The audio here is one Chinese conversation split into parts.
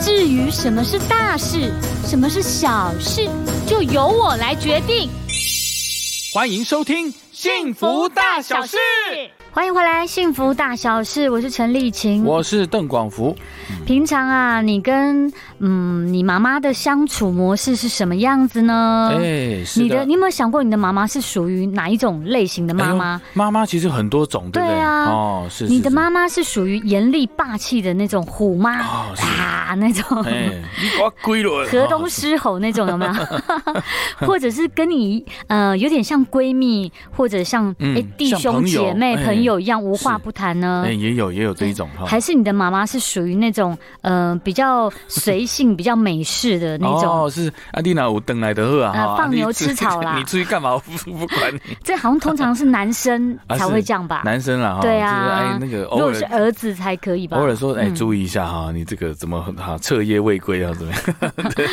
至于什么是大事，什么是小事，就由我来决定。欢迎收听《幸福大小事》。欢迎回来，《幸福大小事》，我是陈丽琴，我是邓广福。平常啊，你跟嗯你妈妈的相处模式是什么样子呢？哎，是你的，你有没有想过你的妈妈是属于哪一种类型的妈妈？妈妈其实很多种，对不对？啊，哦，是。你的妈妈是属于严厉霸气的那种虎妈啊，那种。哎，你给我归了。河东狮吼那种有没有？或者是跟你呃有点像闺蜜，或者像哎弟兄姐妹朋友一样无话不谈呢？哎，也有也有这一种哈。还是你的妈妈是属于那种？嗯，比较随性、比较美式的那种。哦，是阿蒂娜，我等来的喝啊，放牛吃草啦。你出去 干嘛？不不管你。这好像通常是男生才会这样吧？男生啦，对啊。哎，那个如果是儿子才可以吧？偶尔说，哎，注意一下哈，你这个怎么哈彻夜未归啊？怎么样？对，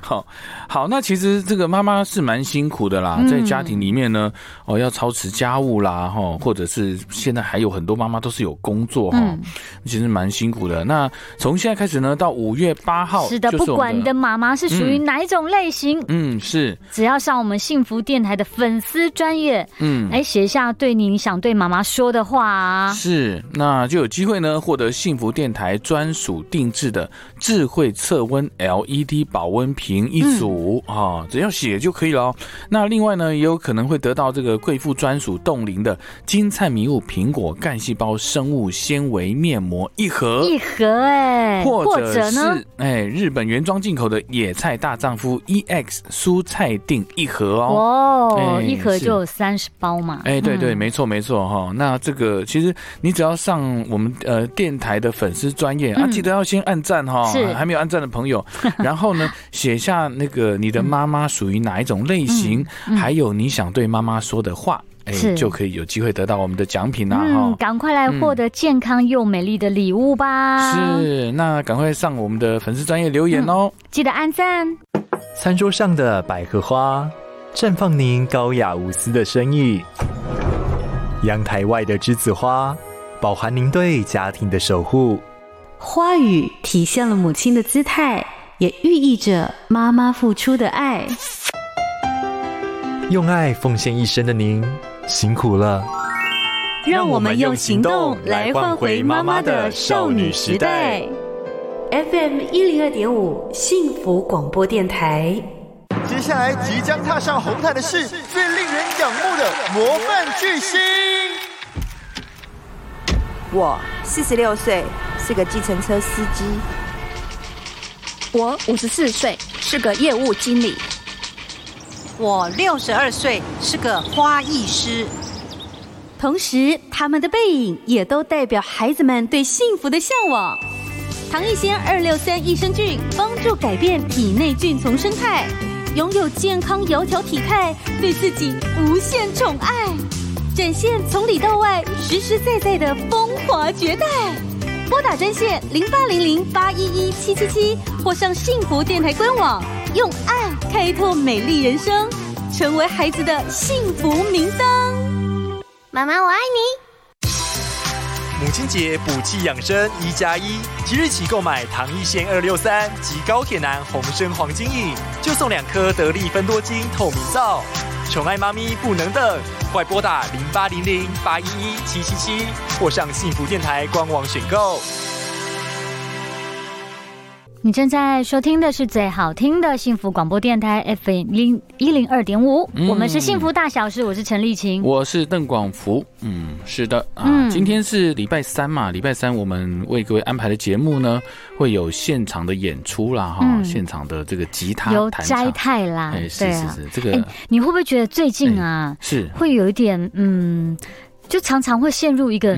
好好。那其实这个妈妈是蛮辛苦的啦，在家庭里面呢，哦，要操持家务啦，哈，或者是现在还有很多妈妈都是有工作哈，其实蛮辛苦的。那从现在开始呢，到五月八号，是的，不管你的妈妈是属于哪一种类型，嗯，是，只要上我们幸福电台的粉丝专业，嗯，来写下对你想对妈妈说的话，啊。是，那就有机会呢，获得幸福电台专属定制的智慧测温 LED 保温瓶一组啊，只要写就可以了。那另外呢，也有可能会得到这个贵妇专属冻龄的金灿迷雾苹果干细胞生物纤维面膜一盒，一盒哎，或者是哎日本原装进口的野菜大丈夫 EX 蔬菜锭一盒哦，哦，一盒就有三十包嘛，哎对对，没错没错哈。那这个其实你只要上我们呃电台的粉丝专业啊，记得要先按赞哈，是。还没有按赞的朋友，然后呢写下那个你的妈妈属于哪一种类型，还有你想对妈妈说的话。是就可以有机会得到我们的奖品啦！哈，赶快来获得健康又美丽的礼物吧！是，那赶快上我们的粉丝专业留言哦，记得按赞。餐桌上的百合花，绽放您高雅无私的生意；阳台外的栀子花，饱含您对家庭的守护。花语体现了母亲的姿态，也寓意着妈妈付出的爱。用爱奉献一生的您。辛苦了，让我们用行动来换回妈妈的少女时代。FM 一零二点五幸福广播电台。接下来即将踏上红毯的是最令人仰慕的模范巨星。我四十六岁，是个计程车司机。我五十四岁，是个业务经理。我六十二岁，是个花艺师。同时，他们的背影也都代表孩子们对幸福的向往。唐艺仙二六三益生菌帮助改变体内菌丛生态，拥有健康窈窕体态，对自己无限宠爱，展现从里到外实实在在的风华绝代。拨打专线零八零零八一一七七七，或上幸福电台官网。用爱开拓美丽人生，成为孩子的幸福明灯。妈妈，我爱你。母亲节补气养生一加一，即日起购买唐一仙二六三及高铁男红参黄金饮，就送两颗得力芬多精透明皂。宠爱妈咪不能等，快拨打零八零零八一一七七七，或上幸福电台官网选购。你正在收听的是最好听的幸福广播电台 FM 零一零二点五，我们是幸福大小事，我是陈丽琴，我是邓广福，嗯，是的，啊，今天是礼拜三嘛，礼拜三我们为各位安排的节目呢，会有现场的演出啦，哈，现场的这个吉他有摘太啦，哎，是是是，这个，你会不会觉得最近啊，是。会有一点，嗯，就常常会陷入一个。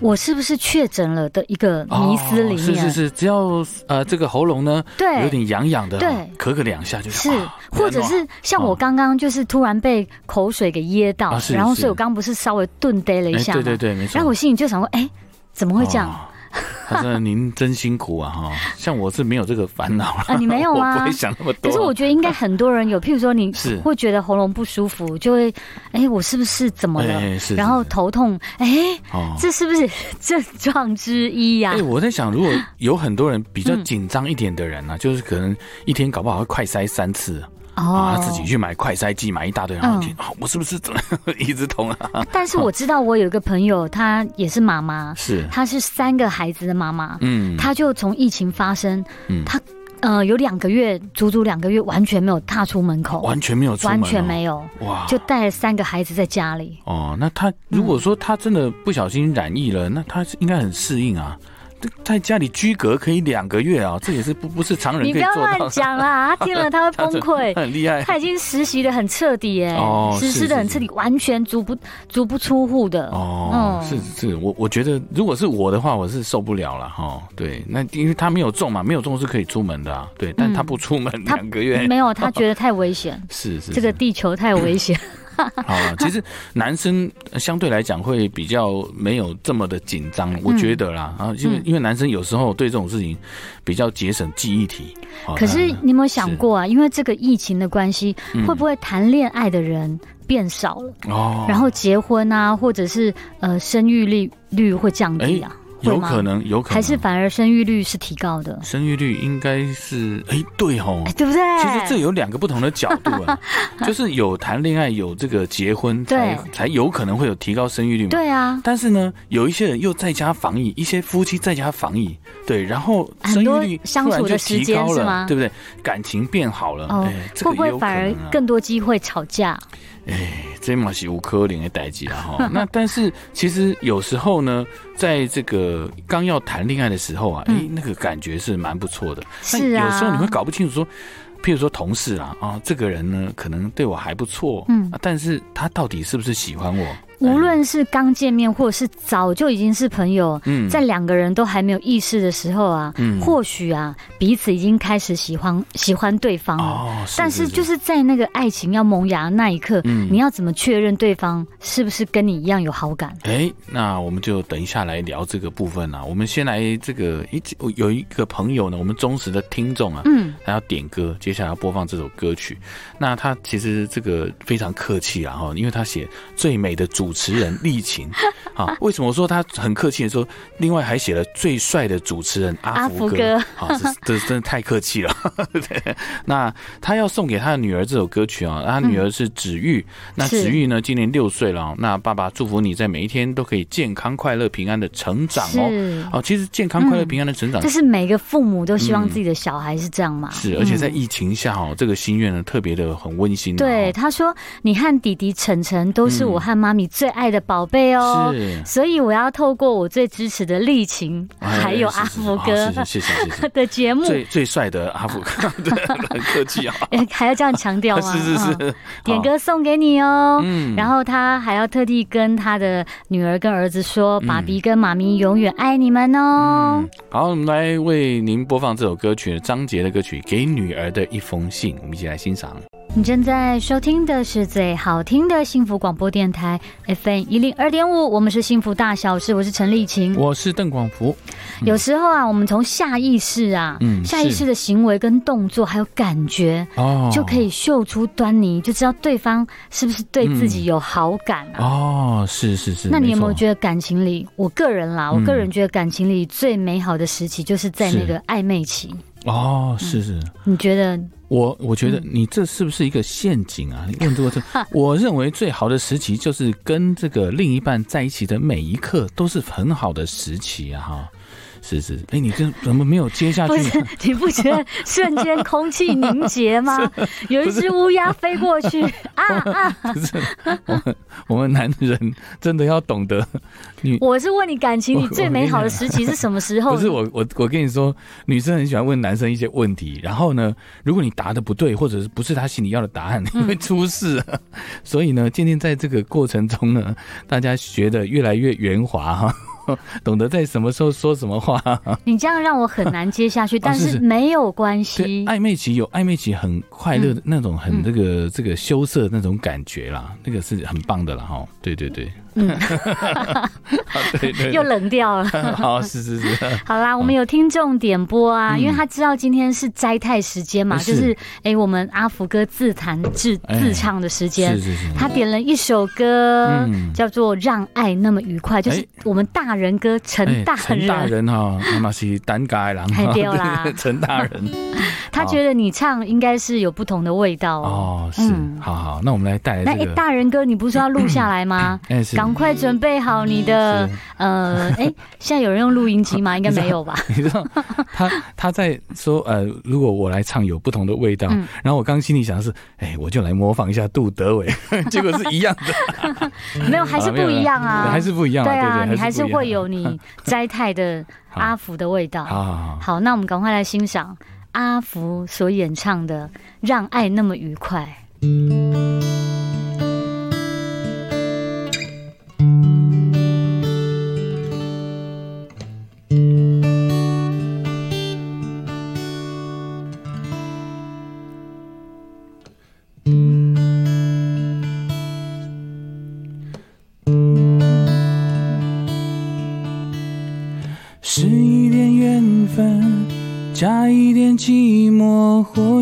我是不是确诊了的一个迷思里面。是是是，只要呃这个喉咙呢，对，有点痒痒的，对，咳咳两下就是。或者是像我刚刚就是突然被口水给噎到，然后所以我刚不是稍微顿呆了一下对对对，没错。然后我心里就想说，哎，怎么会这样？反正您真辛苦啊哈，像我是没有这个烦恼啊，你没有吗？不会想那么多。可是我觉得应该很多人有，譬如说你 会觉得喉咙不舒服，就会哎，我是不是怎么了？然后头痛，哎，这是不是症状之一呀？哎，我在想，如果有很多人比较紧张一点的人呢，就是可能一天搞不好会快塞三次。哦，他自己去买快塞剂，买一大堆，然后听，我是不是怎么 一直痛啊？但是我知道，我有一个朋友，她也是妈妈，是，她是三个孩子的妈妈，嗯，她就从疫情发生，嗯，她呃有两个月，足足两个月完全没有踏出门口，完全没有，完全没有，哇，就带了三个孩子在家里。哦，那他如果说他真的不小心染疫了，那他应该很适应啊。在家里居隔可以两个月啊，这也是不不是常人可以做到。你不要乱讲啦，他听了他会崩溃。很厉害，他已经实习的很彻底哎，实施的很彻底，完全足不足不出户的。哦，是是，我我觉得如果是我的话，我是受不了了哈。对，那因为他没有中嘛，没有中是可以出门的啊，对，但他不出门两个月，没有，他 觉得太危险。是是，这个地球太危险。好，其实男生相对来讲会比较没有这么的紧张，我觉得啦啊，因为因为男生有时候对这种事情比较节省记忆体。可是你有没有想过啊？因为这个疫情的关系，会不会谈恋爱的人变少了？哦，然后结婚啊，或者是呃生育率率会降低啊？有可能，有可能，还是反而生育率是提高的。生育率应该是，哎，对吼，对不对？其实这有两个不同的角度啊，就是有谈恋爱，有这个结婚，才才有可能会有提高生育率嘛。对啊。但是呢，有一些人又在家防疫，一些夫妻在家防疫，对，然后生育率相处的时间是吗？对不对？感情变好了，哎，会不会反而更多机会吵架？哎，这嘛是无可能的代际了哈。那但是其实有时候呢，在这个刚要谈恋爱的时候啊，哎，那个感觉是蛮不错的。是啊。有时候你会搞不清楚说，譬如说同事啊，啊，这个人呢可能对我还不错，嗯，但是他到底是不是喜欢我？无论是刚见面，或者是早就已经是朋友，在两个人都还没有意识的时候啊，或许啊，彼此已经开始喜欢喜欢对方了。但是就是在那个爱情要萌芽那一刻，你要怎么确认对方是不是跟你一样有好感？哎，那我们就等一下来聊这个部分啊。我们先来这个一有一个朋友呢，我们忠实的听众啊，嗯，他要点歌，接下来要播放这首歌曲。那他其实这个非常客气啊，哈，因为他写最美的主。主持人丽琴 啊，为什么说他很客气的说？另外还写了最帅的主持人阿福哥，啊，这真的太客气了。那他要送给他的女儿这首歌曲啊，他女儿是子玉，那子玉呢今年六岁了。那爸爸祝福你在每一天都可以健康、快乐、平安的成长哦。哦，其实健康、快乐、平安的成长，这是每个父母都希望自己的小孩是这样嘛？是，而且在疫情下哦，这个心愿呢特别的很温馨。对，他说：“你和弟弟晨晨都是我和妈咪。”最爱的宝贝哦，是，所以我要透过我最支持的丽琴，还有阿福哥，谢谢谢谢 的节目，最最帅的阿福哥，很客气啊，还要这样强调吗？是是是，点歌送给你哦，嗯，然后他还要特地跟他的女儿跟儿子说，爸比跟妈咪永远爱你们哦。好，我们来为您播放这首歌曲，张杰的歌曲《给女儿的一封信》，我们一起来欣赏。你正在收听的是最好听的幸福广播电台 FM 一零二点五，我们是幸福大小事，我是陈丽琴，我是邓广福。有时候啊，我们从下意识啊，下意识的行为跟动作，还有感觉，哦，就可以嗅出端倪，就知道对方是不是对自己有好感啊。哦，是是是。那你有没有觉得感情里，我个人啦，我个人觉得感情里最美好的时期，就是在那个暧昧期。哦，是是。你觉得？我我觉得你这是不是一个陷阱啊？你问这个这，我认为最好的时期就是跟这个另一半在一起的每一刻都是很好的时期啊！哈。是是，哎，你这怎么没有接下去？不是，你不觉得瞬间空气凝结吗？有一只乌鸦飞过去 啊啊！不是，我们我们男人真的要懂得。女，我是问你感情，你最美好的时期是什么时候？不是我我我跟你说，女生很喜欢问男生一些问题，然后呢，如果你答的不对，或者是不是他心里要的答案，你会出事。所以呢，渐渐在这个过程中呢，大家学的越来越圆滑哈。懂得在什么时候说什么话。你这样让我很难接下去，但是没有关系。暧昧期有暧昧期很快乐的那种，很这个这个羞涩那种感觉啦，那个是很棒的啦哈。对对对。嗯，对对，又冷掉了。好，是是是。好啦，我们有听众点播啊，因为他知道今天是斋太时间嘛，就是哎，我们阿福哥自弹自自唱的时间。是是是。他点了一首歌，叫做《让爱那么愉快》，就是我们大人哥陈大人。陈大人哈，那是单改郎。太丢啦，陈大人。他觉得你唱应该是有不同的味道哦。是，好好，那我们来带来这个。大人哥，你不是要录下来吗？哎是。赶快准备好你的呃，哎，现在有人用录音机吗？应该没有吧？你知道他他在说呃，如果我来唱有不同的味道，然后我刚心里想的是，哎，我就来模仿一下杜德伟，结果是一样的，没有，还是不一样啊，还是不一样，对啊，你还是会有你斋太的阿福的味道。好好好，好，那我们赶快来欣赏阿福所演唱的《让爱那么愉快》。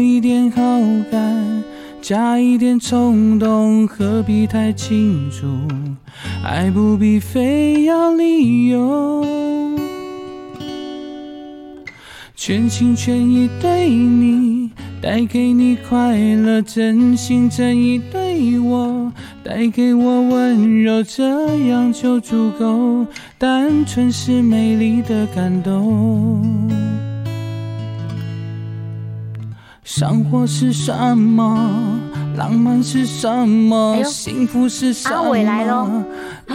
一点好感，加一点冲动，何必太清楚？爱不必非要理由，全心全意对你，带给你快乐，真心真意对我，带给我温柔，这样就足够，单纯是美丽的感动。生活是什么？浪漫是什么？幸福是什么？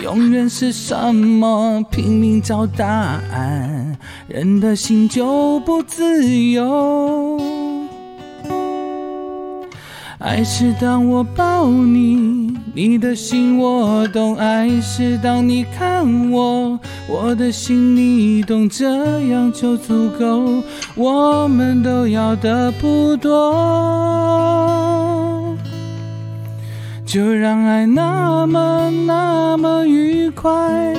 永远是什么？拼命找答案，人的心就不自由。爱是当我抱你，你的心我懂；爱是当你看我，我的心你懂，这样就足够。我们都要的不多，就让爱那么那么愉快，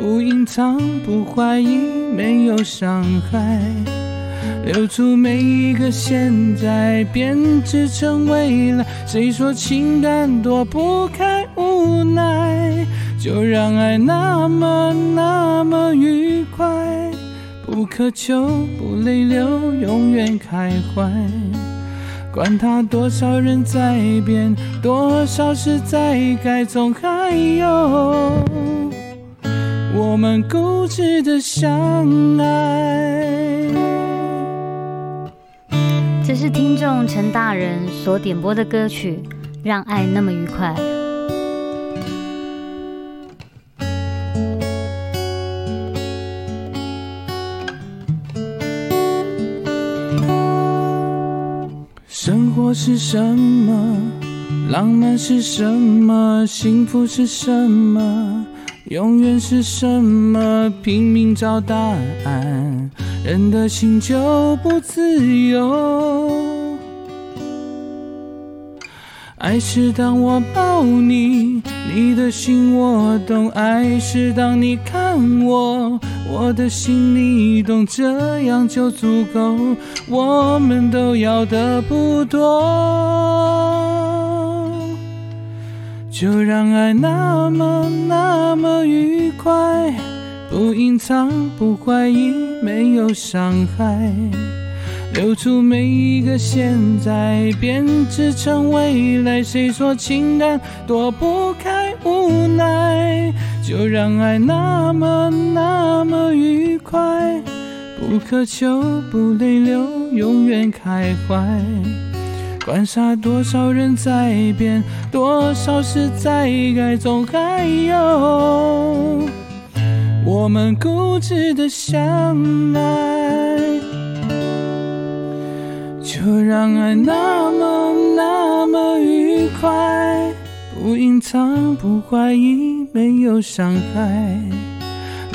不隐藏，不怀疑，没有伤害。留住每一个现在，编织成未来。谁说情感躲不开无奈？就让爱那么那么愉快，不苛求，不泪流，永远开怀。管他多少人在变，多少事在改，总还有我们固执的相爱。这是听众陈大人所点播的歌曲《让爱那么愉快》。生活是什么？浪漫是什么？幸福是什么？永远是什么？拼命找答案。人的心就不自由。爱是当我抱你，你的心我懂；爱是当你看我，我的心你懂，这样就足够。我们都要的不多，就让爱那么那么愉快。不隐藏，不怀疑，没有伤害，留住每一个现在，编织成未来。谁说情感躲不开无奈？就让爱那么那么愉快，不苛求，不泪流，永远开怀。观察多少人在变，多少事在改，总还有。我们固执的相爱，就让爱那么那么愉快，不隐藏，不怀疑，没有伤害。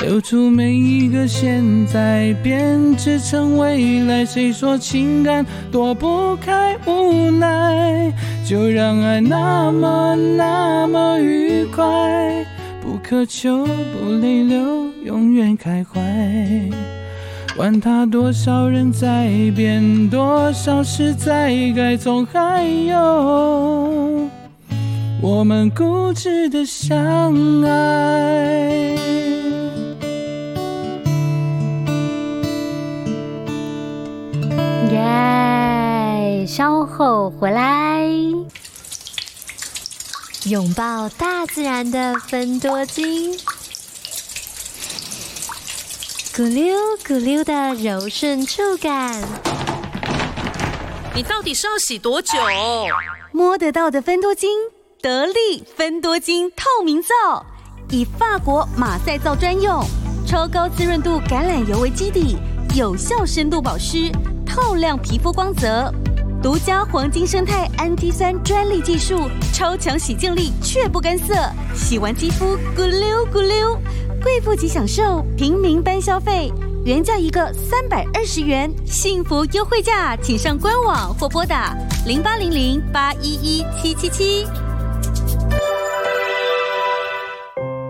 留住每一个现在，编织成未来。谁说情感躲不开无奈？就让爱那么那么愉快，渴求，不泪流，永远开怀。管他多少人在变，多少事在改，总还有我们固执的相爱。耶稍后回来，拥抱大自然的芬多金，咕溜咕溜的柔顺触感。你到底是要洗多久？摸得到的芬多金，得力芬多金透明皂，以法国马赛皂专用，超高滋润度橄榄油为基底，有效深度保湿，透亮皮肤光泽。独家黄金生态氨基酸专利技术，超强洗净力却不干涩，洗完肌肤咕溜咕溜。贵妇级享受，平民般消费，原价一个三百二十元，幸福优惠价，请上官网或拨打零八零零八一一七七七。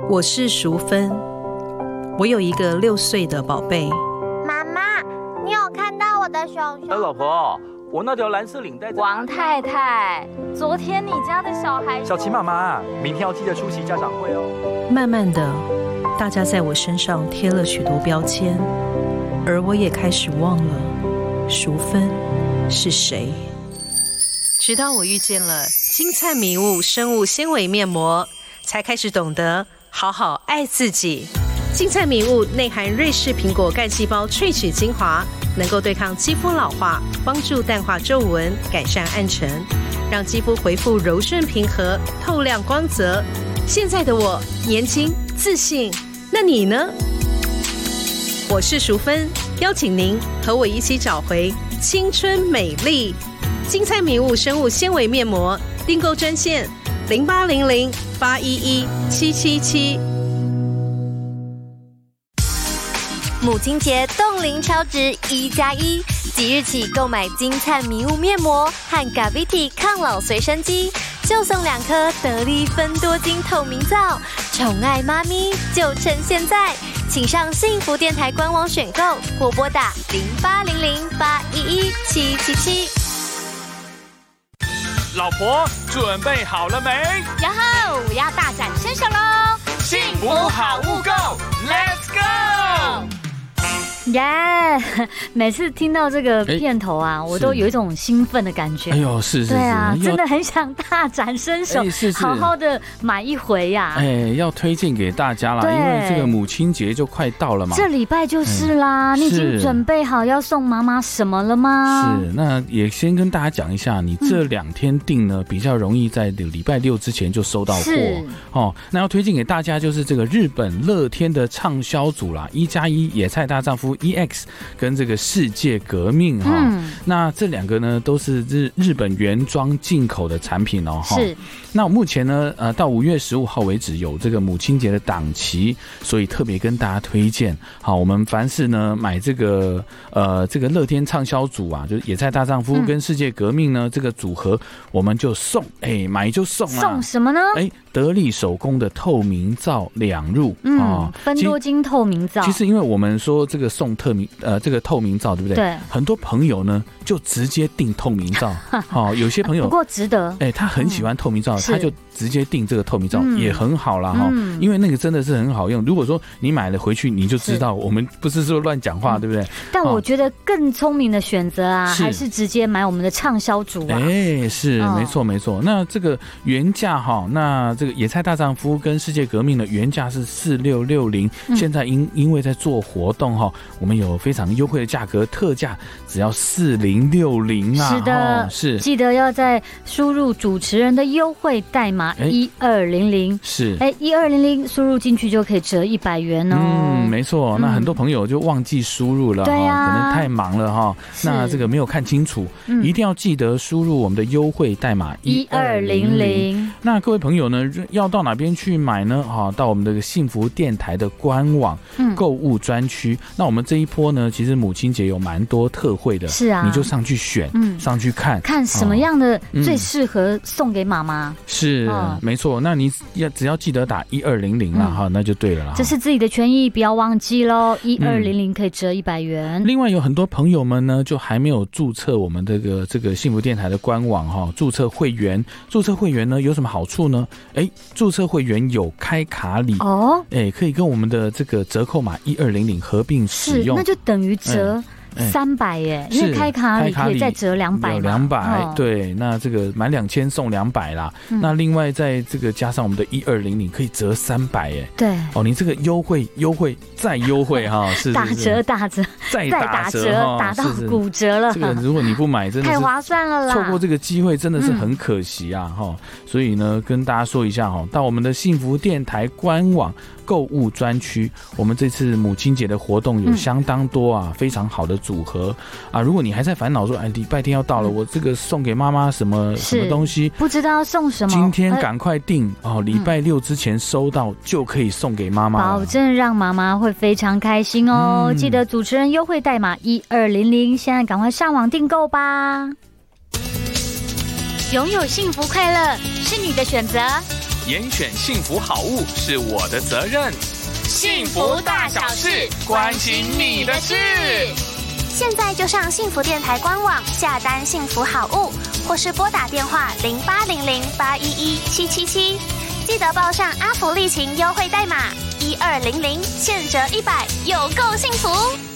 我是淑芬，我有一个六岁的宝贝。妈妈，你有看到我的熊熊？哎，老婆。我那条蓝色领带。王太太，昨天你家的小孩。小琪妈妈，明天要记得出席家长会哦。慢慢的，大家在我身上贴了许多标签，而我也开始忘了淑芬是谁。直到我遇见了金灿迷雾生物纤维面膜，才开始懂得好好爱自己。金灿迷雾内含瑞士苹果干细胞萃取精华。能够对抗肌肤老化，帮助淡化皱纹，改善暗沉，让肌肤恢复柔顺平和、透亮光泽。现在的我年轻自信，那你呢？我是淑芬，邀请您和我一起找回青春美丽。金菜迷雾生物纤维面膜订购专线：零八零零八一一七七七。母亲节冻龄超值一加一，即日起购买金灿迷雾面膜和 Gaviti 抗老随身机，就送两颗得力芬多精透明皂。宠爱妈咪就趁现在，请上幸福电台官网选购或拨打零八零零八一一七七七。老婆准备好了没？然后我要大展身手喽！幸福好物购，Let's go！耶！每次听到这个片头啊，我都有一种兴奋的感觉。哎呦，是是，对啊，真的很想大展身手，好好的买一回呀。哎，要推荐给大家啦，因为这个母亲节就快到了嘛。这礼拜就是啦，你已经准备好要送妈妈什么了吗？是，那也先跟大家讲一下，你这两天订呢，比较容易在礼拜六之前就收到货哦。那要推荐给大家就是这个日本乐天的畅销组啦，一加一野菜大丈夫。E X 跟这个世界革命哈，那这两个呢都是日日本原装进口的产品哦。是。那目前呢，呃，到五月十五号为止有这个母亲节的档期，所以特别跟大家推荐。好，我们凡是呢买这个呃这个乐天畅销组啊，就是野菜大丈夫跟世界革命呢这个组合，我们就送，哎，买就送啊。送什么呢？哎，得力手工的透明皂两入啊，分多金透明皂。其实因为我们说这个送透明呃这个透明皂，对不对？对。很多朋友呢就直接订透明皂，好，有些朋友不过值得，哎，他很喜欢透明皂。他就直接订这个透明皂也很好啦哈，因为那个真的是很好用。如果说你买了回去，你就知道我们不是说乱讲话，对不对？但我觉得更聪明的选择啊，还是直接买我们的畅销组啊。哎，是没错没错。那这个原价哈，那这个野菜大丈夫跟世界革命的原价是四六六零，现在因因为在做活动哈，我们有非常优惠的价格，特价只要四零六零啊！是的，是记得要在输入主持人的优惠代码一二零零，是哎一二零零输入进去就可以折一百元哦。嗯，没错。那很多朋友就忘记输入了，对呀，可能太忙了哈。那这个没有看清楚，一定要记得输入我们的优惠代码一二零零。那各位朋友呢，要到哪边去买呢？哈，到我们的幸福电台的官网购物专区。那我们这一波呢，其实母亲节有蛮多特惠的，是啊，你就上去选，嗯，上去看看什么样的最适合送给妈妈。是，没错。那你要只要记得打一二零零了哈，那就对了。这是自己的权益，不要忘记喽。一二零零可以折一百元。另外有很多朋友们呢，就还没有注册我们这个这个幸福电台的官网哈，注册会员。注册会员呢有什么好处呢？哎，注册会员有开卡礼哦，哎，可以跟我们的这个折扣码一二零零合并使用，那就等于折。三百耶，因为开卡里可以再折两百两百对，那这个满两千送两百啦。那另外在这个加上我们的一二零零可以折三百耶。对哦，你这个优惠优惠再优惠哈，是打折打折再打折打到骨折了。这个如果你不买，真的太划算了啦！错过这个机会真的是很可惜啊哈。所以呢，跟大家说一下哈，到我们的幸福电台官网。购物专区，我们这次母亲节的活动有相当多啊，非常好的组合啊！如果你还在烦恼说，哎，礼拜天要到了，我这个送给妈妈什么什么东西，不知道送什么，今天赶快订哦，礼拜六之前收到就可以送给妈妈，保证让妈妈会非常开心哦！记得主持人优惠代码一二零零，现在赶快上网订购吧！拥有幸福快乐是你的选择。严选幸福好物是我的责任，幸福大小事关心你的事。现在就上幸福电台官网下单幸福好物，或是拨打电话零八零零八一一七七七，记得报上阿福利情优惠代码一二零零，现折一百，有够幸福。